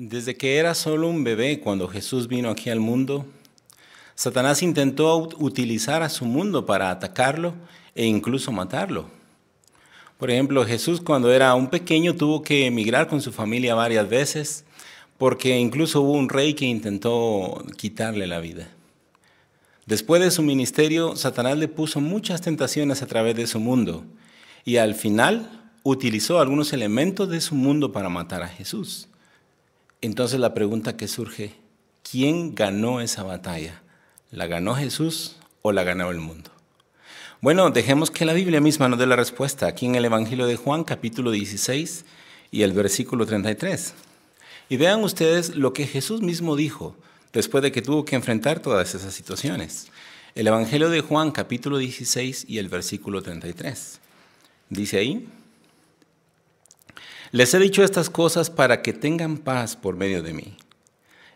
Desde que era solo un bebé cuando Jesús vino aquí al mundo, Satanás intentó utilizar a su mundo para atacarlo e incluso matarlo. Por ejemplo, Jesús cuando era un pequeño tuvo que emigrar con su familia varias veces porque incluso hubo un rey que intentó quitarle la vida. Después de su ministerio, Satanás le puso muchas tentaciones a través de su mundo y al final utilizó algunos elementos de su mundo para matar a Jesús. Entonces la pregunta que surge, ¿quién ganó esa batalla? ¿La ganó Jesús o la ganó el mundo? Bueno, dejemos que la Biblia misma nos dé la respuesta aquí en el Evangelio de Juan capítulo 16 y el versículo 33. Y vean ustedes lo que Jesús mismo dijo después de que tuvo que enfrentar todas esas situaciones. El Evangelio de Juan capítulo 16 y el versículo 33. Dice ahí, les he dicho estas cosas para que tengan paz por medio de mí.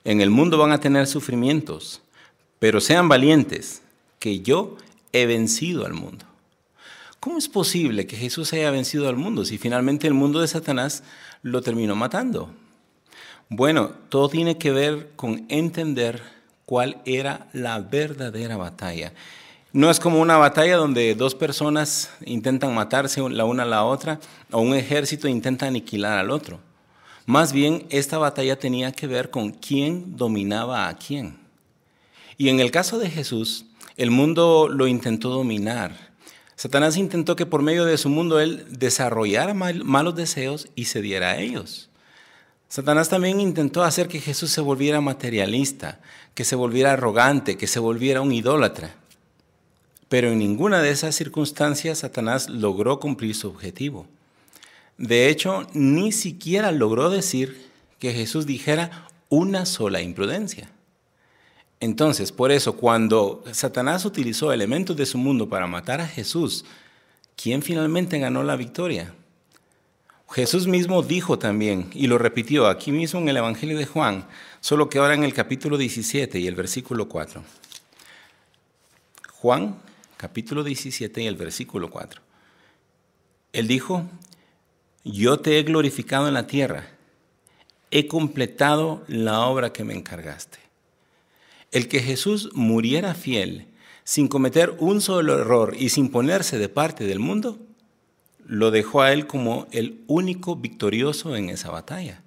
En el mundo van a tener sufrimientos, pero sean valientes, que yo he vencido al mundo. ¿Cómo es posible que Jesús haya vencido al mundo si finalmente el mundo de Satanás lo terminó matando? Bueno, todo tiene que ver con entender cuál era la verdadera batalla. No es como una batalla donde dos personas intentan matarse la una a la otra o un ejército intenta aniquilar al otro. Más bien, esta batalla tenía que ver con quién dominaba a quién. Y en el caso de Jesús, el mundo lo intentó dominar. Satanás intentó que por medio de su mundo él desarrollara malos deseos y se diera a ellos. Satanás también intentó hacer que Jesús se volviera materialista, que se volviera arrogante, que se volviera un idólatra. Pero en ninguna de esas circunstancias Satanás logró cumplir su objetivo. De hecho, ni siquiera logró decir que Jesús dijera una sola imprudencia. Entonces, por eso, cuando Satanás utilizó elementos de su mundo para matar a Jesús, ¿quién finalmente ganó la victoria? Jesús mismo dijo también, y lo repitió aquí mismo en el Evangelio de Juan, solo que ahora en el capítulo 17 y el versículo 4. Juan capítulo 17 y el versículo 4. Él dijo, yo te he glorificado en la tierra, he completado la obra que me encargaste. El que Jesús muriera fiel, sin cometer un solo error y sin ponerse de parte del mundo, lo dejó a él como el único victorioso en esa batalla.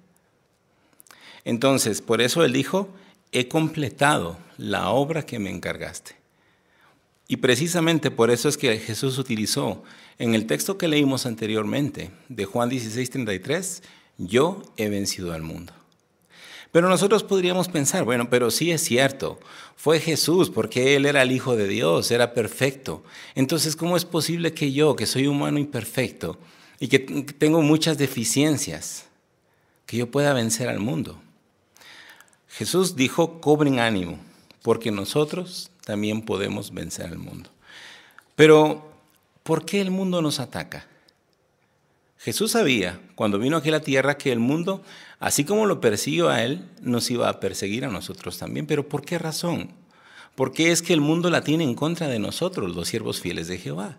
Entonces, por eso él dijo, he completado la obra que me encargaste. Y precisamente por eso es que Jesús utilizó en el texto que leímos anteriormente, de Juan 16:33, yo he vencido al mundo. Pero nosotros podríamos pensar, bueno, pero sí es cierto, fue Jesús porque Él era el Hijo de Dios, era perfecto. Entonces, ¿cómo es posible que yo, que soy humano imperfecto y que tengo muchas deficiencias, que yo pueda vencer al mundo? Jesús dijo, cobren ánimo, porque nosotros también podemos vencer al mundo. Pero, ¿por qué el mundo nos ataca? Jesús sabía, cuando vino aquí a la tierra, que el mundo, así como lo persiguió a él, nos iba a perseguir a nosotros también. Pero ¿por qué razón? ¿Por qué es que el mundo la tiene en contra de nosotros, los siervos fieles de Jehová?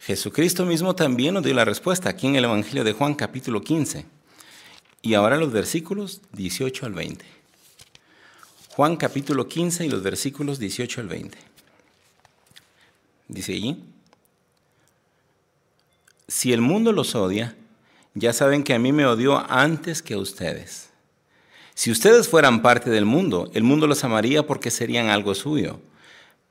Jesucristo mismo también nos dio la respuesta aquí en el Evangelio de Juan capítulo 15. Y ahora los versículos 18 al 20. Juan capítulo 15 y los versículos 18 al 20. Dice allí, si el mundo los odia, ya saben que a mí me odió antes que a ustedes. Si ustedes fueran parte del mundo, el mundo los amaría porque serían algo suyo.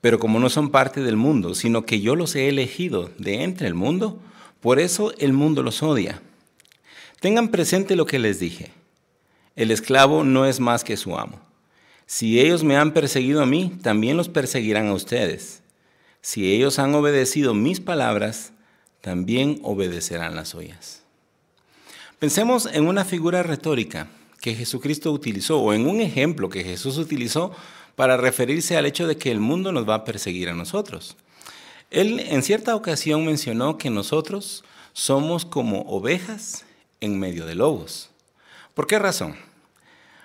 Pero como no son parte del mundo, sino que yo los he elegido de entre el mundo, por eso el mundo los odia. Tengan presente lo que les dije. El esclavo no es más que su amo. Si ellos me han perseguido a mí, también los perseguirán a ustedes. Si ellos han obedecido mis palabras, también obedecerán las suyas. Pensemos en una figura retórica que Jesucristo utilizó o en un ejemplo que Jesús utilizó para referirse al hecho de que el mundo nos va a perseguir a nosotros. Él en cierta ocasión mencionó que nosotros somos como ovejas en medio de lobos. ¿Por qué razón?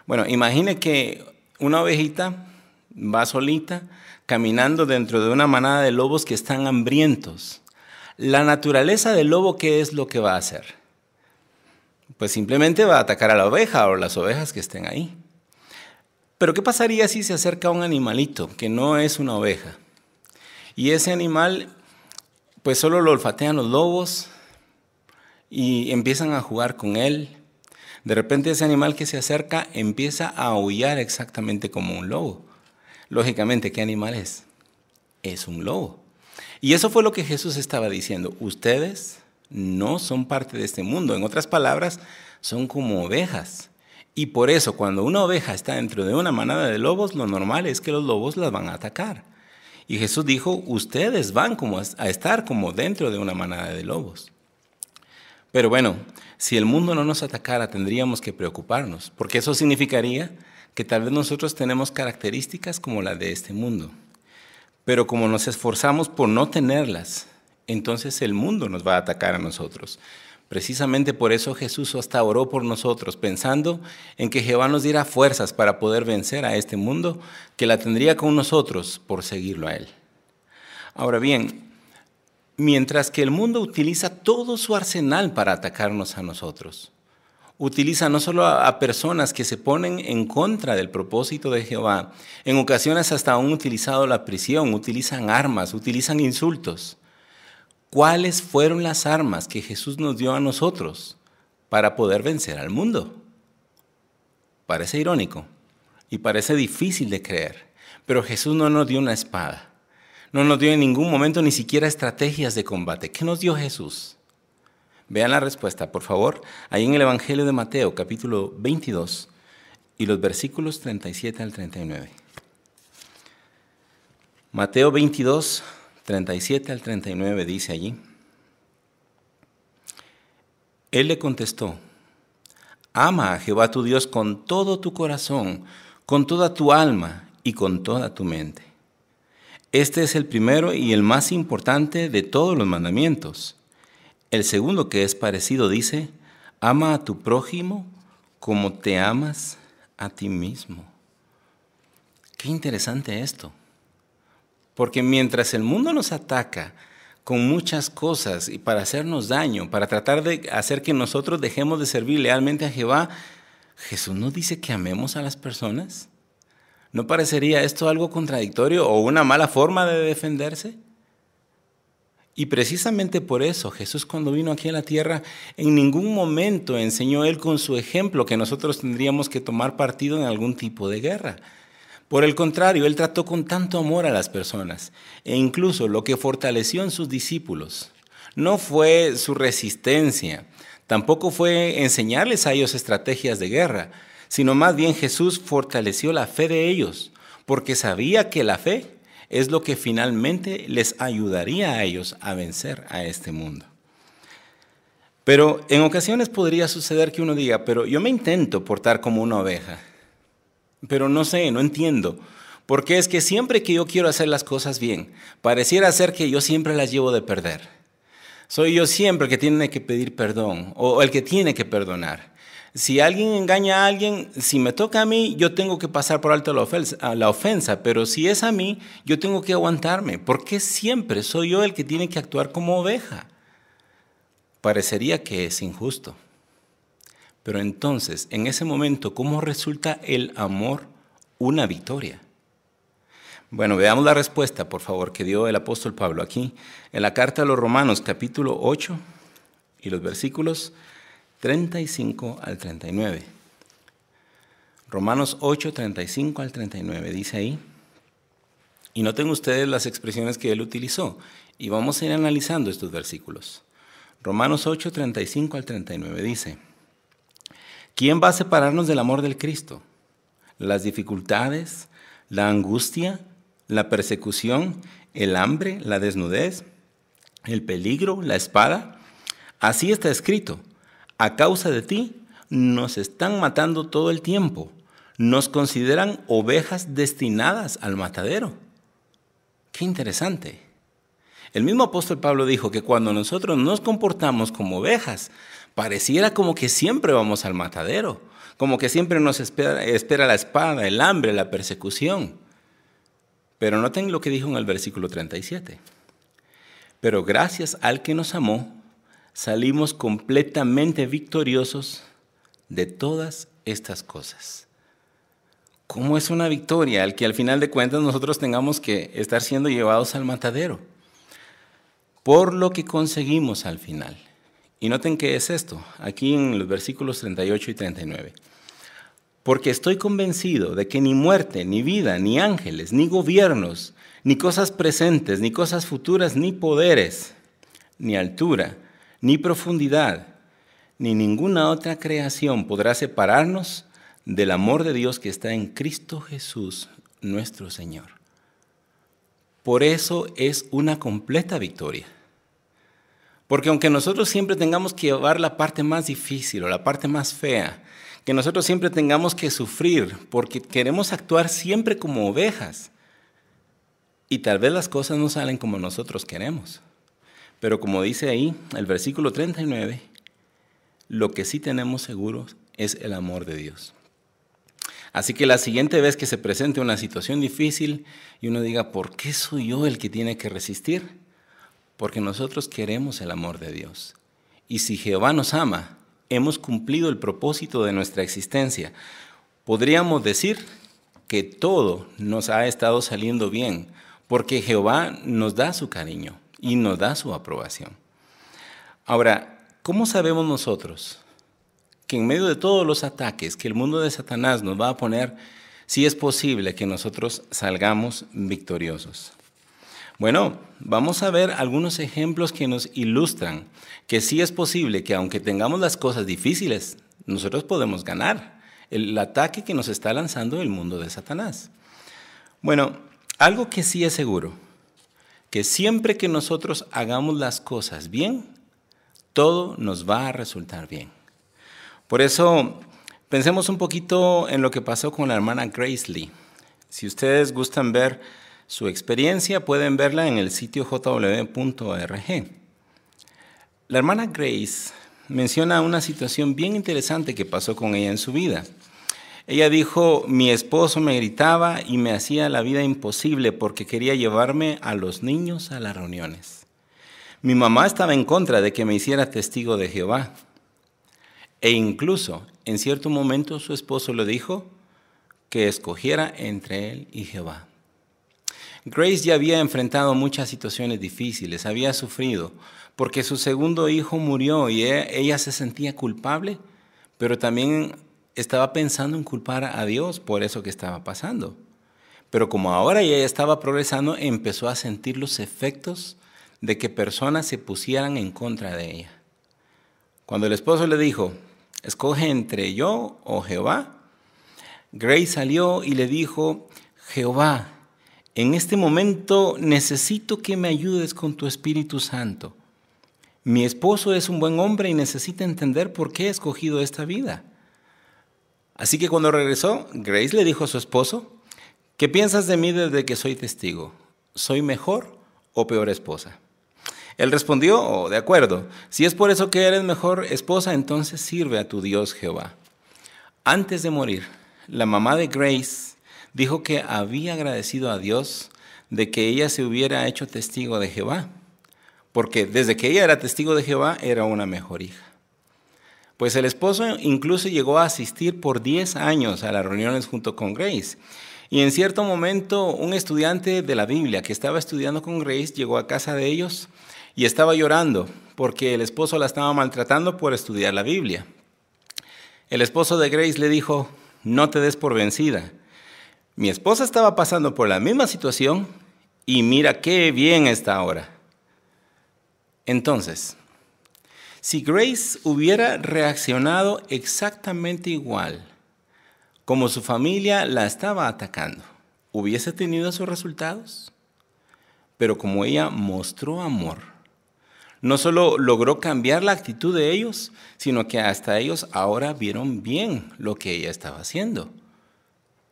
Bueno, imagine que una ovejita va solita caminando dentro de una manada de lobos que están hambrientos. La naturaleza del lobo, ¿qué es lo que va a hacer? pues simplemente va a atacar a la oveja o las ovejas que estén ahí. Pero ¿qué pasaría si se acerca un animalito que no es una oveja? Y ese animal, pues solo lo olfatean los lobos y empiezan a jugar con él. De repente ese animal que se acerca empieza a aullar exactamente como un lobo. Lógicamente, ¿qué animal es? Es un lobo. Y eso fue lo que Jesús estaba diciendo. Ustedes no son parte de este mundo. En otras palabras, son como ovejas. Y por eso cuando una oveja está dentro de una manada de lobos, lo normal es que los lobos las van a atacar. Y Jesús dijo, ustedes van como a estar como dentro de una manada de lobos. Pero bueno, si el mundo no nos atacara, tendríamos que preocuparnos, porque eso significaría que tal vez nosotros tenemos características como las de este mundo. Pero como nos esforzamos por no tenerlas, entonces el mundo nos va a atacar a nosotros. Precisamente por eso Jesús hasta oró por nosotros, pensando en que Jehová nos diera fuerzas para poder vencer a este mundo, que la tendría con nosotros por seguirlo a Él. Ahora bien, mientras que el mundo utiliza todo su arsenal para atacarnos a nosotros, utiliza no solo a, personas que se ponen en contra del propósito de Jehová, en ocasiones hasta han utilizado la prisión, utilizan armas, utilizan insultos. ¿Cuáles fueron las armas que Jesús nos dio a nosotros para poder vencer al mundo? Parece irónico y parece difícil de creer, pero Jesús no nos dio una espada, no nos dio en ningún momento ni siquiera estrategias de combate. ¿Qué nos dio Jesús? Vean la respuesta, por favor, ahí en el Evangelio de Mateo, capítulo 22, y los versículos 37 al 39. Mateo 22, 37 al 39 dice allí, Él le contestó, ama a Jehová tu Dios con todo tu corazón, con toda tu alma y con toda tu mente. Este es el primero y el más importante de todos los mandamientos. El segundo que es parecido dice, ama a tu prójimo como te amas a ti mismo. Qué interesante esto. Porque mientras el mundo nos ataca con muchas cosas y para hacernos daño, para tratar de hacer que nosotros dejemos de servir lealmente a Jehová, Jesús nos dice que amemos a las personas. ¿No parecería esto algo contradictorio o una mala forma de defenderse? Y precisamente por eso Jesús cuando vino aquí a la tierra en ningún momento enseñó él con su ejemplo que nosotros tendríamos que tomar partido en algún tipo de guerra. Por el contrario, Él trató con tanto amor a las personas e incluso lo que fortaleció en sus discípulos no fue su resistencia, tampoco fue enseñarles a ellos estrategias de guerra, sino más bien Jesús fortaleció la fe de ellos, porque sabía que la fe es lo que finalmente les ayudaría a ellos a vencer a este mundo. Pero en ocasiones podría suceder que uno diga, pero yo me intento portar como una oveja pero no sé, no entiendo. Porque es que siempre que yo quiero hacer las cosas bien, pareciera ser que yo siempre las llevo de perder. Soy yo siempre el que tiene que pedir perdón o el que tiene que perdonar. Si alguien engaña a alguien, si me toca a mí, yo tengo que pasar por alto la ofensa, la ofensa, pero si es a mí, yo tengo que aguantarme, porque siempre soy yo el que tiene que actuar como oveja. Parecería que es injusto. Pero entonces, en ese momento, ¿cómo resulta el amor una victoria? Bueno, veamos la respuesta, por favor, que dio el apóstol Pablo aquí, en la carta a los Romanos, capítulo 8, y los versículos 35 al 39. Romanos 8, 35 al 39, dice ahí. Y noten ustedes las expresiones que él utilizó, y vamos a ir analizando estos versículos. Romanos 8, 35 al 39 dice, ¿Quién va a separarnos del amor del Cristo? Las dificultades, la angustia, la persecución, el hambre, la desnudez, el peligro, la espada. Así está escrito. A causa de ti nos están matando todo el tiempo. Nos consideran ovejas destinadas al matadero. Qué interesante. El mismo apóstol Pablo dijo que cuando nosotros nos comportamos como ovejas, pareciera como que siempre vamos al matadero, como que siempre nos espera, la espada, el hambre, la persecución. Pero noten lo que dijo en el versículo 37. Pero gracias al que nos amó, salimos completamente victoriosos de todas estas cosas. ¿Cómo es una victoria al que al final de cuentas nosotros tengamos que estar siendo llevados al matadero? Por lo que conseguimos al final. Y noten qué es esto, aquí en los versículos 38 y 39. Porque estoy convencido de que ni muerte, ni vida, ni ángeles, ni gobiernos, ni cosas presentes, ni cosas futuras, ni poderes, ni altura, ni profundidad, ni ninguna otra creación podrá separarnos del amor de Dios que está en Cristo Jesús, nuestro Señor. Por eso es una completa victoria. Porque aunque nosotros siempre tengamos que llevar la parte más difícil o la parte más fea, que nosotros siempre tengamos que sufrir porque queremos actuar siempre como ovejas. Y tal vez las cosas no salen como nosotros queremos. Pero como dice ahí el versículo 39, lo que sí tenemos seguro es el amor de Dios. Así que la siguiente vez que se presente una situación difícil y uno diga, ¿por qué soy yo el que tiene que resistir? Porque nosotros queremos el amor de Dios. Y si Jehová nos ama, hemos cumplido el propósito de nuestra existencia. Podríamos decir que todo nos ha estado saliendo bien, porque Jehová nos da su cariño y nos da su aprobación. Ahora, ¿cómo sabemos nosotros que en medio de todos los ataques que el mundo de Satanás nos va a poner, si es posible que nosotros salgamos victoriosos? Bueno, vamos a ver algunos ejemplos que nos ilustran que sí es posible que aunque tengamos las cosas difíciles, nosotros podemos ganar el ataque que nos está lanzando el mundo de Satanás. Bueno, algo que sí es seguro, que siempre que nosotros hagamos las cosas bien, todo nos va a resultar bien. Por eso, pensemos un poquito en lo que pasó con la hermana Grace Lee. Si ustedes gustan ver su experiencia, pueden verla en el sitio jw.org. La hermana Grace menciona una situación bien interesante que pasó con ella en su vida. Ella dijo, mi esposo me gritaba y me hacía la vida imposible porque quería llevarme a los niños a las reuniones. Mi mamá estaba en contra de que me hiciera testigo de Jehová. E incluso en cierto momento su esposo le dijo que escogiera entre él y Jehová. Grace ya había enfrentado muchas situaciones difíciles, había sufrido, porque su segundo hijo murió y e, ella, se sentía culpable, pero también estaba pensando en culpar a Dios por eso que estaba pasando. Pero como ahora ella estaba progresando, empezó a sentir los efectos de que personas se pusieran en contra de ella. Cuando el esposo le dijo, escoge entre yo o Jehová, Grace salió y le dijo, Jehová, en este momento necesito que me ayudes con tu Espíritu Santo. Mi esposo es un buen hombre y necesita entender por qué he escogido esta vida. Así que cuando regresó, Grace le dijo a su esposo, ¿qué piensas de mí desde que soy testigo? ¿Soy mejor o peor esposa? Él respondió, oh, de acuerdo, si es por eso que eres mejor esposa, entonces sirve a tu Dios Jehová. Antes de morir, la mamá de Grace dijo que había agradecido a Dios de que ella se hubiera hecho testigo de Jehová porque desde que ella era testigo de Jehová era una mejor hija. Pues el esposo incluso llegó a asistir por 10 años a las reuniones junto con Grace. Y en cierto momento un estudiante de la Biblia que estaba estudiando con Grace llegó a casa de ellos y estaba llorando porque el esposo la estaba maltratando por estudiar la Biblia. El esposo de Grace le dijo, no te des por vencida. Mi esposa estaba pasando por la misma situación y mira qué bien está ahora. Entonces, si Grace hubiera reaccionado exactamente igual como su familia la estaba atacando, ¿hubiese tenido sus resultados? Pero como ella mostró amor, no solo logró cambiar la actitud de ellos, sino que hasta ellos ahora vieron bien lo que ella estaba haciendo.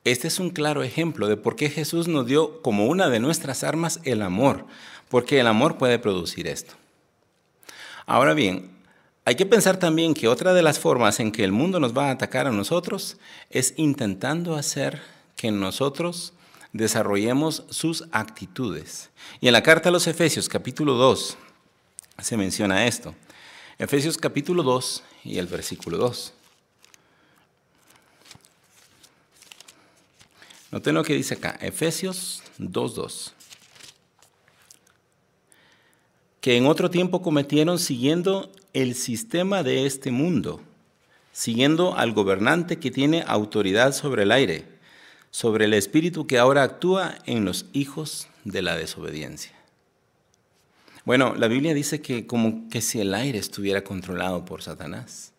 Este es un claro ejemplo de por qué Jesús nos dio como una de nuestras armas el amor, porque el amor puede producir esto. Ahora bien, hay que pensar también que otra de las formas en que el mundo nos va a atacar a nosotros es intentando hacer que nosotros desarrollemos sus actitudes. Y en la carta a los Efesios capítulo 2 se menciona esto. Efesios capítulo 2 y el versículo 2. Noten lo que dice acá, Efesios 2.2. Que en otro tiempo cometieron siguiendo el sistema de este mundo, siguiendo al gobernante que tiene autoridad sobre el aire, sobre el espíritu que ahora actúa en los hijos de la desobediencia. Bueno, la Biblia dice que como que si el aire estuviera controlado por Satanás.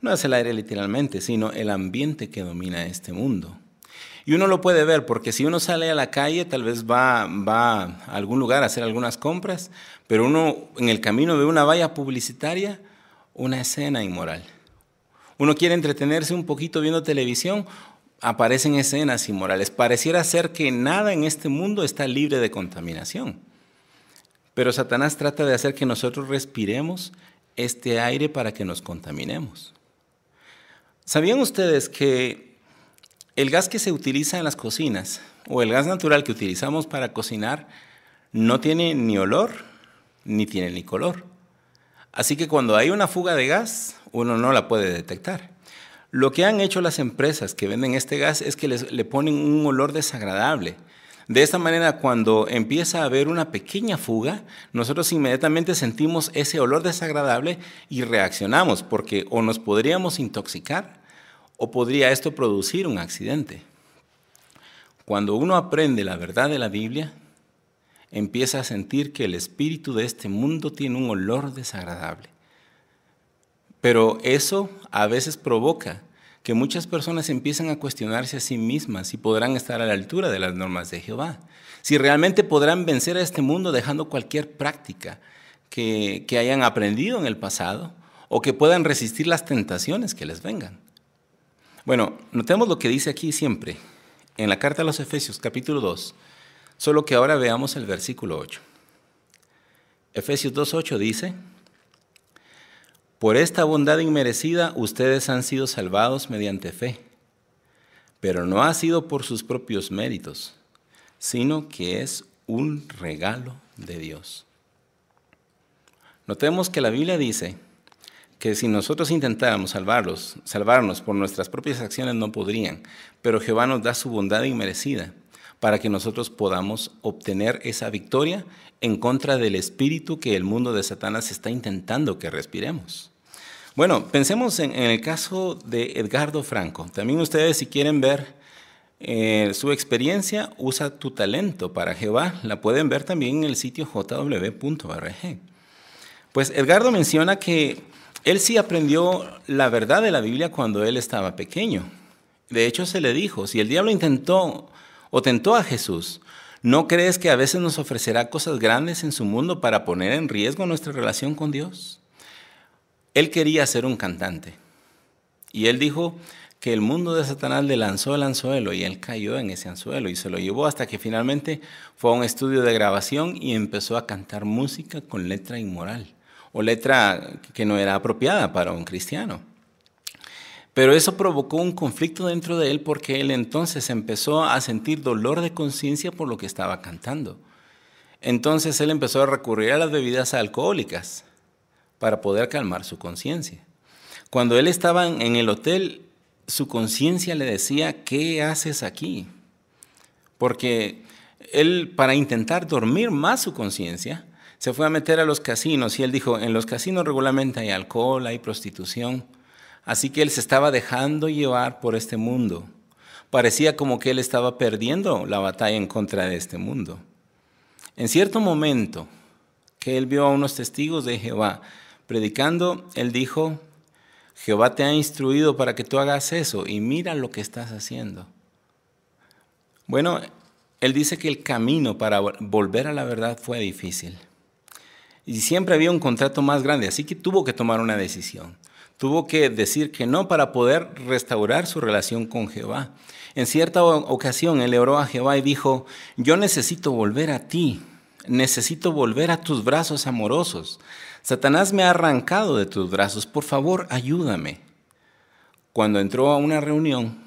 No es el aire literalmente, sino el ambiente que domina este mundo. Y uno lo puede ver porque si uno sale a la calle, tal vez va, va a algún lugar a hacer algunas compras, pero uno en el camino ve una valla publicitaria, una escena inmoral. Uno quiere entretenerse un poquito viendo televisión, aparecen escenas inmorales. Pareciera ser que nada en este mundo está libre de contaminación. Pero Satanás trata de hacer que nosotros respiremos este aire para que nos contaminemos. ¿Sabían ustedes que el gas que se utiliza en las cocinas o el gas natural que utilizamos para cocinar no tiene ni olor ni tiene ni color? Así que cuando hay una fuga de gas, uno no la puede detectar. Lo que han hecho las empresas que venden este gas es que le ponen un olor desagradable de esta manera, cuando empieza a haber una pequeña fuga, nosotros inmediatamente sentimos ese olor desagradable y reaccionamos, porque o nos podríamos intoxicar o podría esto producir un accidente. Cuando uno aprende la verdad de la Biblia, empieza a sentir que el espíritu de este mundo tiene un olor desagradable. Pero eso a veces provoca que muchas personas empiezan a cuestionarse a sí mismas si podrán estar a la altura de las normas de Jehová, si realmente podrán vencer a este mundo dejando cualquier práctica que, que hayan aprendido en el pasado o que puedan resistir las tentaciones que les vengan. Bueno, notemos lo que dice aquí siempre, en la carta a los Efesios capítulo 2, solo que ahora veamos el versículo 8. Efesios 2.8 dice, por esta bondad inmerecida ustedes han sido salvados mediante fe, pero no ha sido por sus propios méritos, sino que es un regalo de Dios. Notemos que la Biblia dice que si nosotros intentáramos salvarlos, salvarnos por nuestras propias acciones no podrían, pero Jehová nos da su bondad inmerecida para que nosotros podamos obtener esa victoria en contra del espíritu que el mundo de Satanás está intentando que respiremos. Bueno, pensemos en, el caso de Edgardo Franco. También ustedes si quieren ver eh, su experiencia, usa tu talento para Jehová. La pueden ver también en el sitio jw.org. Pues Edgardo menciona que él sí aprendió la verdad de la Biblia cuando él estaba pequeño. De hecho, se le dijo, si el diablo intentó o tentó a Jesús, ¿no crees que a veces nos ofrecerá cosas grandes en su mundo para poner en riesgo nuestra relación con Dios? Él quería ser un cantante. Y él dijo que el mundo de Satanás le lanzó el anzuelo y él cayó en ese anzuelo y se lo llevó hasta que finalmente fue a un estudio de grabación y empezó a cantar música con letra inmoral o letra que no era apropiada para un cristiano. Pero eso provocó un conflicto dentro de él porque él entonces empezó a sentir dolor de conciencia por lo que estaba cantando. Entonces él empezó a recurrir a las bebidas alcohólicas para poder calmar su conciencia. Cuando él estaba en el hotel, su conciencia le decía, ¿qué haces aquí? Porque él, para intentar dormir más su conciencia, se fue a meter a los casinos y él dijo, en los casinos regularmente hay alcohol, hay prostitución. Así que él se estaba dejando llevar por este mundo. Parecía como que él estaba perdiendo la batalla en contra de este mundo. En cierto momento que él vio a unos testigos de Jehová predicando, él dijo, Jehová te ha instruido para que tú hagas eso y mira lo que estás haciendo. Bueno, él dice que el camino para volver a la verdad fue difícil. Y siempre había un contrato más grande, así que tuvo que tomar una decisión. Tuvo que decir que no para poder restaurar su relación con Jehová. En cierta ocasión él oró a Jehová y dijo, yo necesito volver a ti, necesito volver a tus brazos amorosos. Satanás me ha arrancado de tus brazos, por favor, ayúdame. Cuando entró a una reunión,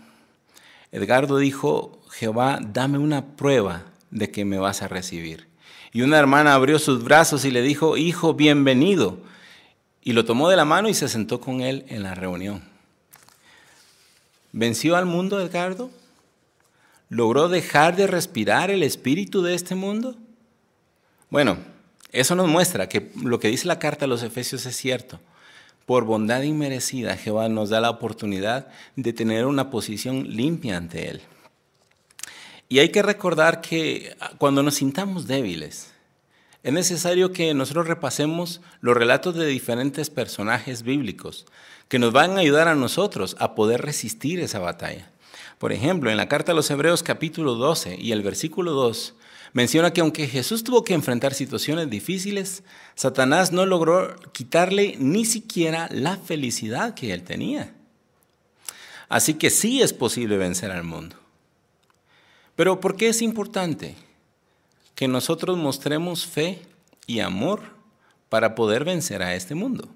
Edgardo dijo, Jehová, dame una prueba de que me vas a recibir. Y una hermana abrió sus brazos y le dijo, hijo, bienvenido. Y lo tomó de la mano y se sentó con él en la reunión. ¿Venció al mundo Edgardo? logró dejar de respirar el espíritu de este mundo? Bueno, eso nos muestra que lo que dice la carta a los Efesios es cierto. Por bondad inmerecida, Jehová nos da la oportunidad de tener una posición limpia ante Él. Y hay que recordar que cuando nos sintamos débiles, es necesario que nosotros repasemos los relatos de diferentes personajes bíblicos que nos van a ayudar a nosotros a poder resistir esa batalla. Por ejemplo, en la carta a los Hebreos capítulo 12 y el versículo 2 menciona que aunque Jesús tuvo que enfrentar situaciones difíciles, Satanás no logró quitarle ni siquiera la felicidad que él tenía. Así que sí es posible vencer al mundo. Pero ¿por qué es importante que nosotros mostremos fe y amor para poder vencer a este mundo?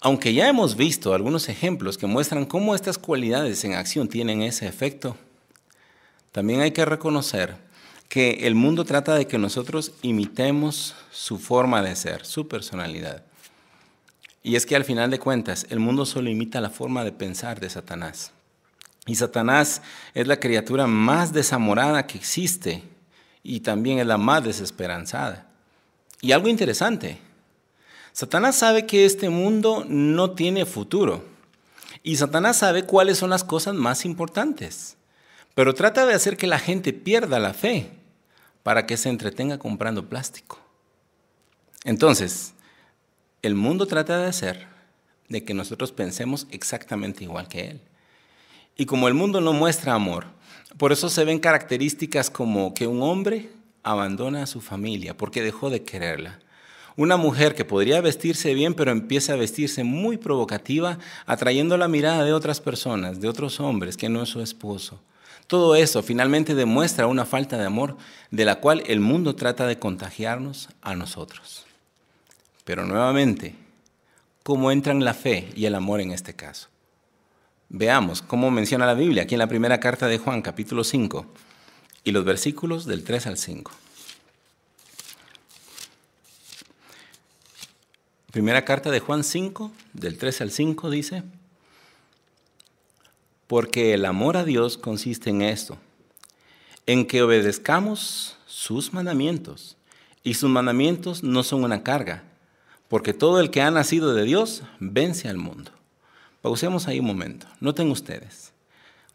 Aunque ya hemos visto algunos ejemplos que muestran cómo estas cualidades en acción tienen ese efecto, también hay que reconocer que el mundo trata de que nosotros imitemos su forma de ser, su personalidad. Y es que al final de cuentas, el mundo solo imita la forma de pensar de Satanás. Y Satanás es la criatura más desamorada que existe y también es la más desesperanzada. Y algo interesante, Satanás sabe que este mundo no tiene futuro. Y Satanás sabe cuáles son las cosas más importantes. Pero trata de hacer que la gente pierda la fe para que se entretenga comprando plástico. Entonces, el mundo trata de hacer de que nosotros pensemos exactamente igual que él. Y como el mundo no muestra amor, por eso se ven características como que un hombre abandona a su familia porque dejó de quererla. Una mujer que podría vestirse bien, pero empieza a vestirse muy provocativa, atrayendo la mirada de otras personas, de otros hombres que no es su esposo. Todo eso finalmente demuestra una falta de amor de la cual el mundo trata de contagiarnos a nosotros. Pero nuevamente, ¿cómo entran la fe y el amor en este caso? Veamos cómo menciona la Biblia aquí en la primera carta de Juan, capítulo 5, y los versículos del 3 al 5. Primera carta de Juan 5, del 3 al 5 dice, porque el amor a Dios consiste en esto, en que obedezcamos sus mandamientos. Y sus mandamientos no son una carga, porque todo el que ha nacido de Dios vence al mundo. Pausemos ahí un momento. Noten ustedes,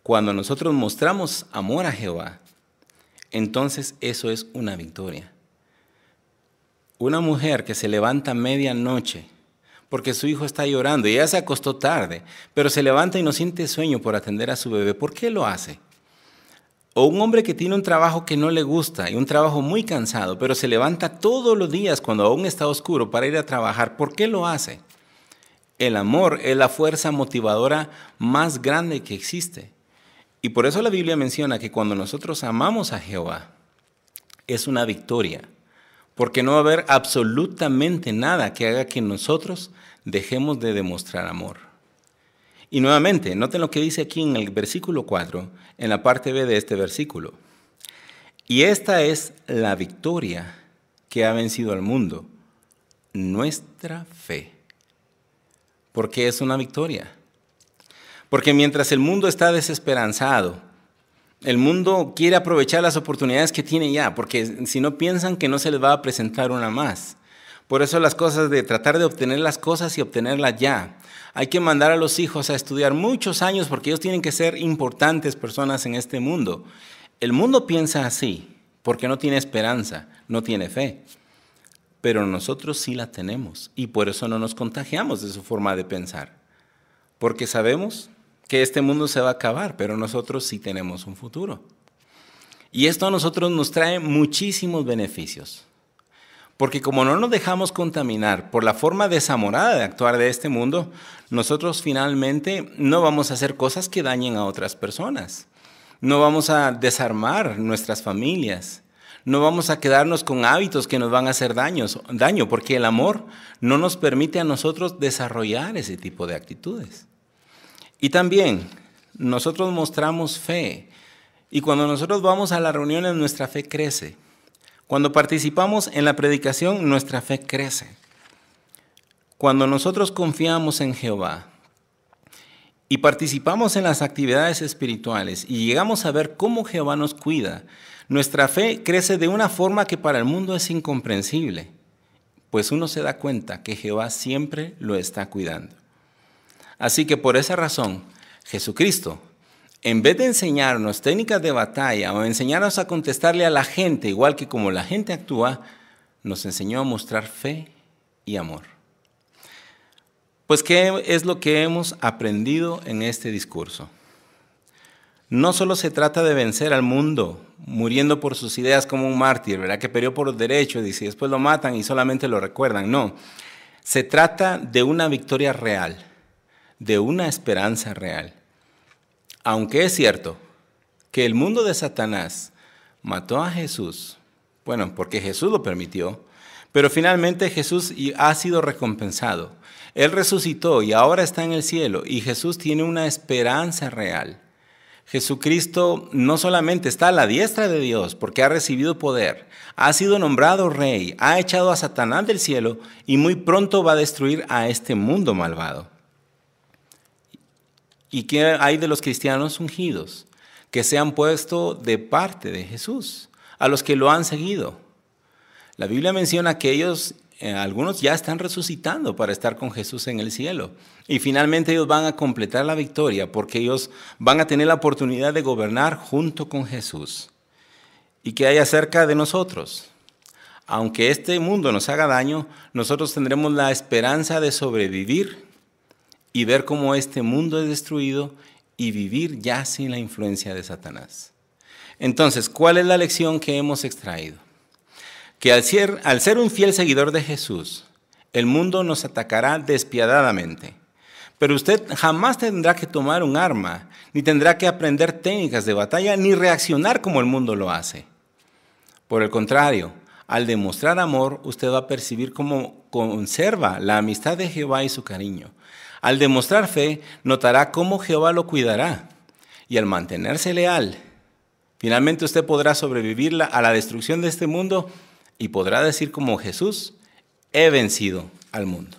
cuando nosotros mostramos amor a Jehová, entonces eso es una victoria. Una mujer que se levanta medianoche porque su hijo está llorando y ella se acostó tarde, pero se levanta y no siente sueño por atender a su bebé. ¿Por qué lo hace? O un hombre que tiene un trabajo que no le gusta y un trabajo muy cansado, pero se levanta todos los días cuando aún está oscuro para ir a trabajar. ¿Por qué lo hace? El amor es la fuerza motivadora más grande que existe. Y por eso la Biblia menciona que cuando nosotros amamos a Jehová, es una victoria porque no va a haber absolutamente nada que haga que nosotros dejemos de demostrar amor. Y nuevamente, noten lo que dice aquí en el versículo 4, en la parte B de este versículo. Y esta es la victoria que ha vencido al mundo, nuestra fe. ¿Por qué es una victoria? Porque mientras el mundo está desesperanzado, el mundo quiere aprovechar las oportunidades que tiene ya, porque si no piensan que no se les va a presentar una más. Por eso las cosas de tratar de obtener las cosas y obtenerlas ya. Hay que mandar a los hijos a estudiar muchos años porque ellos tienen que ser importantes personas en este mundo. El mundo piensa así porque no tiene esperanza, no tiene fe. Pero nosotros sí la tenemos y por eso no nos contagiamos de su forma de pensar. Porque sabemos que este mundo se va a acabar, pero nosotros sí tenemos un futuro. Y esto a nosotros nos trae muchísimos beneficios. Porque como no nos dejamos contaminar por la forma desamorada de actuar de este mundo, nosotros finalmente no vamos a hacer cosas que dañen a otras personas. No vamos a desarmar nuestras familias. No vamos a quedarnos con hábitos que nos van a hacer daño, porque el amor no nos permite a nosotros desarrollar ese tipo de actitudes. Y también nosotros mostramos fe. Y cuando nosotros vamos a las reuniones, nuestra fe crece. Cuando participamos en la predicación, nuestra fe crece. Cuando nosotros confiamos en Jehová y participamos en las actividades espirituales y llegamos a ver cómo Jehová nos cuida, nuestra fe crece de una forma que para el mundo es incomprensible, pues uno se da cuenta que Jehová siempre lo está cuidando. Así que por esa razón, Jesucristo, en vez de enseñarnos técnicas de batalla o enseñarnos a contestarle a la gente igual que como la gente actúa, nos enseñó a mostrar fe y amor. Pues, ¿qué es lo que hemos aprendido en este discurso? No solo se trata de vencer al mundo, muriendo por sus ideas como un mártir, ¿verdad? Que peleó por los derechos y después lo matan y solamente lo recuerdan. No, se trata de una victoria real, de una esperanza real. Aunque es cierto que el mundo de Satanás mató a Jesús, bueno, porque Jesús lo permitió, pero finalmente Jesús ha sido recompensado. Él resucitó y ahora está en el cielo y Jesús tiene una esperanza real. Jesucristo no solamente está a la diestra de Dios porque ha recibido poder, ha sido nombrado rey, ha echado a Satanás del cielo y muy pronto va a destruir a este mundo malvado. ¿Y qué hay de los cristianos ungidos? Que se han puesto de parte de Jesús, a los que lo han seguido. La Biblia menciona que ellos eh, algunos ya están resucitando para estar con Jesús en el cielo. Y finalmente ellos van a completar la victoria porque ellos van a tener la oportunidad de gobernar junto con Jesús. ¿Y qué hay acerca de nosotros? Aunque este mundo nos haga daño, nosotros tendremos la esperanza de sobrevivir y ver cómo este mundo es destruido y vivir ya sin la influencia de Satanás. Entonces, ¿cuál es la lección que hemos extraído? Que al ser, un fiel seguidor de Jesús, el mundo nos atacará despiadadamente. Pero usted jamás tendrá que tomar un arma, ni tendrá que aprender técnicas de batalla, ni reaccionar como el mundo lo hace. Por el contrario, al demostrar amor, usted va a percibir cómo conserva la amistad de Jehová y su cariño. Al demostrar fe, notará cómo Jehová lo cuidará. Y al mantenerse leal, finalmente usted podrá sobrevivir a la destrucción de este mundo y podrá decir como Jesús, he vencido al mundo.